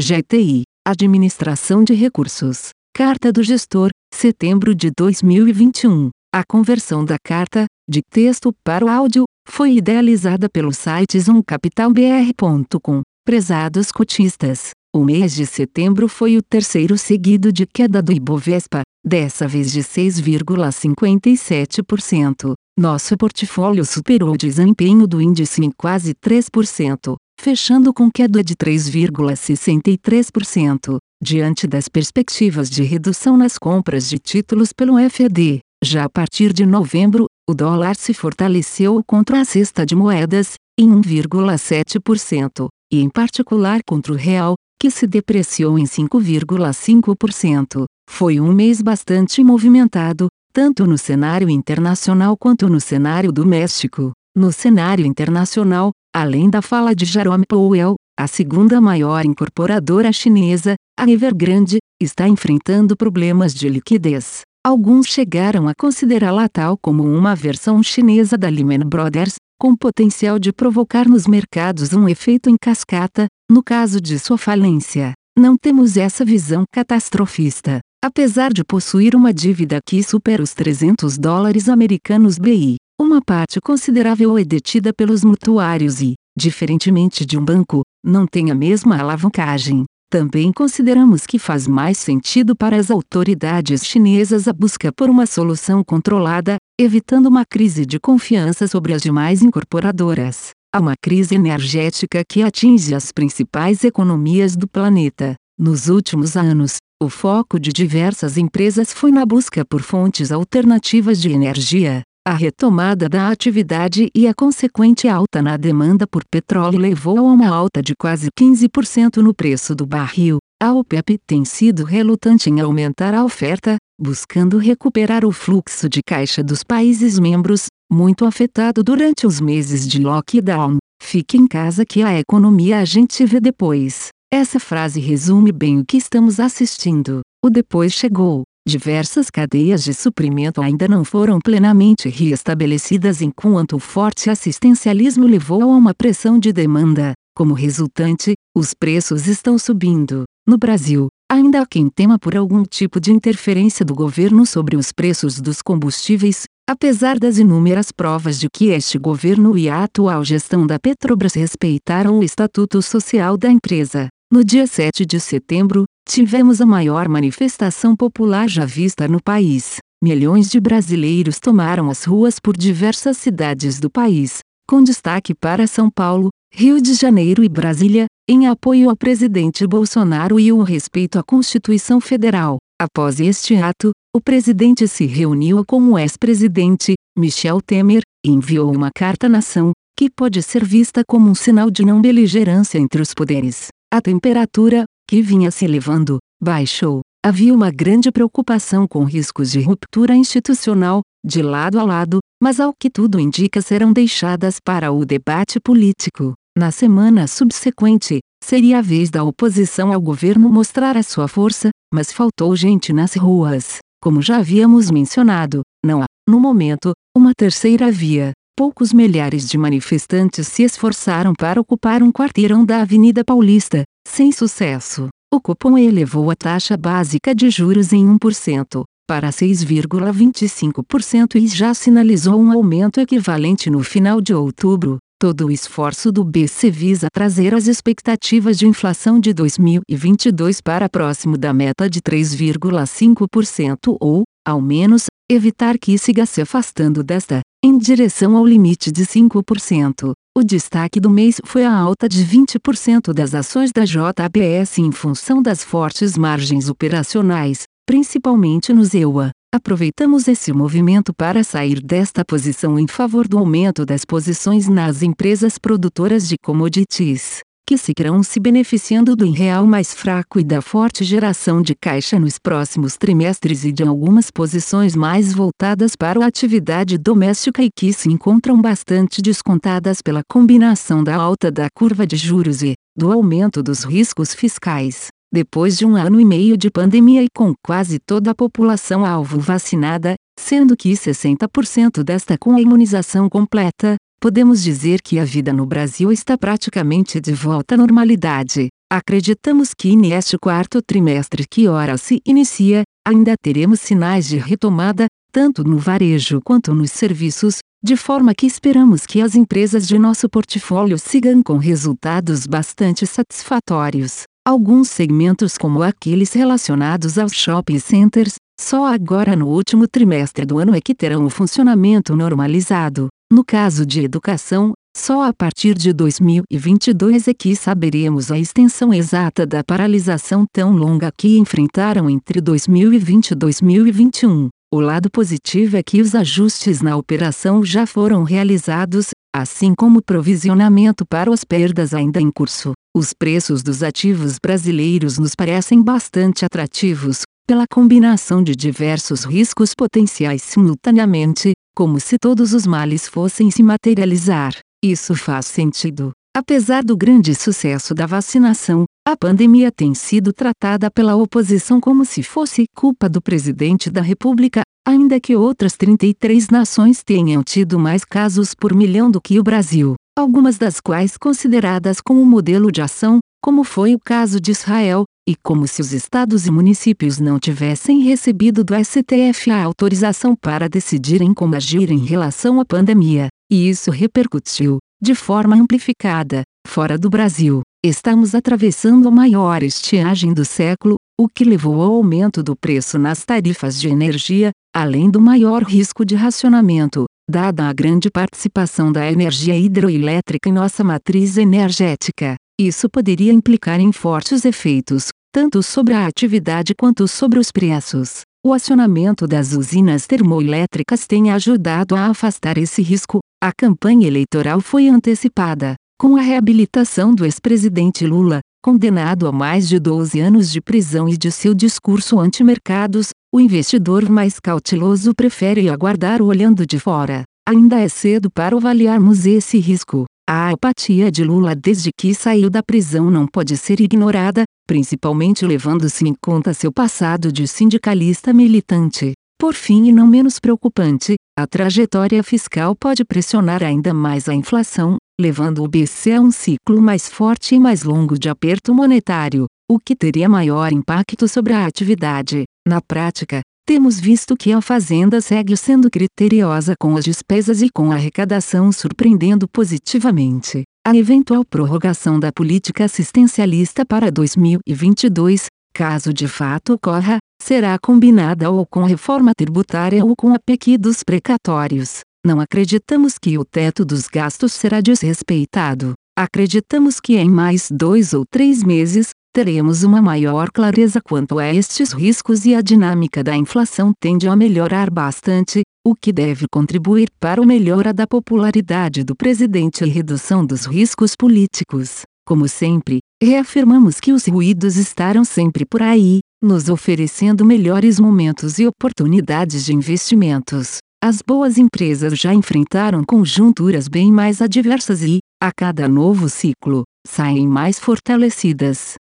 GTI, Administração de Recursos. Carta do Gestor, setembro de 2021. A conversão da carta, de texto para o áudio, foi idealizada pelo site zoomcapitalbr.com. Prezados cotistas, o mês de setembro foi o terceiro seguido de queda do Ibovespa, dessa vez de 6,57%. Nosso portfólio superou o desempenho do índice em quase 3%, fechando com queda de 3,63%, diante das perspectivas de redução nas compras de títulos pelo FED. Já a partir de novembro, o dólar se fortaleceu contra a cesta de moedas, em 1,7%, e em particular contra o real, que se depreciou em 5,5%. Foi um mês bastante movimentado, tanto no cenário internacional quanto no cenário doméstico. No cenário internacional, além da fala de Jerome Powell, a segunda maior incorporadora chinesa, a Evergrande, está enfrentando problemas de liquidez. Alguns chegaram a considerá-la tal como uma versão chinesa da Lehman Brothers, com potencial de provocar nos mercados um efeito em cascata, no caso de sua falência. Não temos essa visão catastrofista. Apesar de possuir uma dívida que supera os 300 dólares americanos BI, uma parte considerável é detida pelos mutuários e, diferentemente de um banco, não tem a mesma alavancagem. Também consideramos que faz mais sentido para as autoridades chinesas a busca por uma solução controlada, evitando uma crise de confiança sobre as demais incorporadoras. Há uma crise energética que atinge as principais economias do planeta. Nos últimos anos, o foco de diversas empresas foi na busca por fontes alternativas de energia. A retomada da atividade e a consequente alta na demanda por petróleo levou a uma alta de quase 15% no preço do barril. A OPEP tem sido relutante em aumentar a oferta, buscando recuperar o fluxo de caixa dos países membros, muito afetado durante os meses de lockdown. Fique em casa que a economia a gente vê depois. Essa frase resume bem o que estamos assistindo. O depois chegou. Diversas cadeias de suprimento ainda não foram plenamente reestabelecidas enquanto o forte assistencialismo levou a uma pressão de demanda. Como resultante, os preços estão subindo. No Brasil, ainda há quem tema por algum tipo de interferência do governo sobre os preços dos combustíveis, apesar das inúmeras provas de que este governo e a atual gestão da Petrobras respeitaram o estatuto social da empresa. No dia 7 de setembro, tivemos a maior manifestação popular já vista no país. Milhões de brasileiros tomaram as ruas por diversas cidades do país, com destaque para São Paulo, Rio de Janeiro e Brasília, em apoio ao presidente Bolsonaro e o respeito à Constituição Federal. Após este ato, o presidente se reuniu com o ex-presidente, Michel Temer, e enviou uma carta à nação, que pode ser vista como um sinal de não beligerância entre os poderes. A temperatura, que vinha se elevando, baixou. Havia uma grande preocupação com riscos de ruptura institucional, de lado a lado, mas ao que tudo indica serão deixadas para o debate político. Na semana subsequente, seria a vez da oposição ao governo mostrar a sua força, mas faltou gente nas ruas. Como já havíamos mencionado, não há, no momento, uma terceira via. Poucos milhares de manifestantes se esforçaram para ocupar um quarteirão da Avenida Paulista, sem sucesso. O cupom elevou a taxa básica de juros em 1%, para 6,25% e já sinalizou um aumento equivalente no final de outubro. Todo o esforço do BC visa trazer as expectativas de inflação de 2022 para próximo da meta de 3,5% ou, ao menos, evitar que siga se afastando desta, em direção ao limite de 5%. O destaque do mês foi a alta de 20% das ações da JBS em função das fortes margens operacionais, principalmente no ZEUA. Aproveitamos esse movimento para sair desta posição em favor do aumento das posições nas empresas produtoras de commodities que seguirão se beneficiando do real mais fraco e da forte geração de caixa nos próximos trimestres e de algumas posições mais voltadas para a atividade doméstica e que se encontram bastante descontadas pela combinação da alta da curva de juros e do aumento dos riscos fiscais. Depois de um ano e meio de pandemia e com quase toda a população alvo vacinada, sendo que 60% desta com a imunização completa, podemos dizer que a vida no Brasil está praticamente de volta à normalidade. acreditamos que neste quarto trimestre que ora se inicia, ainda teremos sinais de retomada, tanto no varejo quanto nos serviços, de forma que esperamos que as empresas de nosso portfólio sigam com resultados bastante satisfatórios. Alguns segmentos, como aqueles relacionados aos shopping centers, só agora no último trimestre do ano é que terão o funcionamento normalizado. No caso de educação, só a partir de 2022 é que saberemos a extensão exata da paralisação tão longa que enfrentaram entre 2020 e 2021. O lado positivo é que os ajustes na operação já foram realizados, assim como o provisionamento para as perdas ainda em curso. Os preços dos ativos brasileiros nos parecem bastante atrativos, pela combinação de diversos riscos potenciais simultaneamente, como se todos os males fossem se materializar. Isso faz sentido. Apesar do grande sucesso da vacinação, a pandemia tem sido tratada pela oposição como se fosse culpa do presidente da República, ainda que outras 33 nações tenham tido mais casos por milhão do que o Brasil, algumas das quais consideradas como modelo de ação, como foi o caso de Israel, e como se os estados e municípios não tivessem recebido do STF a autorização para decidirem como agir em relação à pandemia, e isso repercutiu, de forma amplificada, fora do Brasil. Estamos atravessando a maior estiagem do século, o que levou ao aumento do preço nas tarifas de energia, além do maior risco de racionamento, dada a grande participação da energia hidroelétrica em nossa matriz energética. Isso poderia implicar em fortes efeitos, tanto sobre a atividade quanto sobre os preços. O acionamento das usinas termoelétricas tem ajudado a afastar esse risco. A campanha eleitoral foi antecipada, com a reabilitação do ex-presidente Lula, condenado a mais de 12 anos de prisão e de seu discurso anti-mercados, o investidor mais cauteloso prefere aguardar olhando de fora. Ainda é cedo para avaliarmos esse risco. A apatia de Lula desde que saiu da prisão não pode ser ignorada, principalmente levando-se em conta seu passado de sindicalista militante. Por fim e não menos preocupante, a trajetória fiscal pode pressionar ainda mais a inflação, levando o BC a um ciclo mais forte e mais longo de aperto monetário, o que teria maior impacto sobre a atividade. Na prática, temos visto que a Fazenda segue sendo criteriosa com as despesas e com a arrecadação surpreendendo positivamente. A eventual prorrogação da política assistencialista para 2022, caso de fato ocorra, será combinada ou com reforma tributária ou com a PEC dos precatórios. Não acreditamos que o teto dos gastos será desrespeitado. Acreditamos que em mais dois ou três meses, teremos uma maior clareza quanto a estes riscos e a dinâmica da inflação tende a melhorar bastante, o que deve contribuir para o melhora da popularidade do presidente e redução dos riscos políticos. Como sempre, reafirmamos que os ruídos estarão sempre por aí, nos oferecendo melhores momentos e oportunidades de investimentos. As boas empresas já enfrentaram conjunturas bem mais adversas e, a cada novo ciclo, saem mais fortalecidas.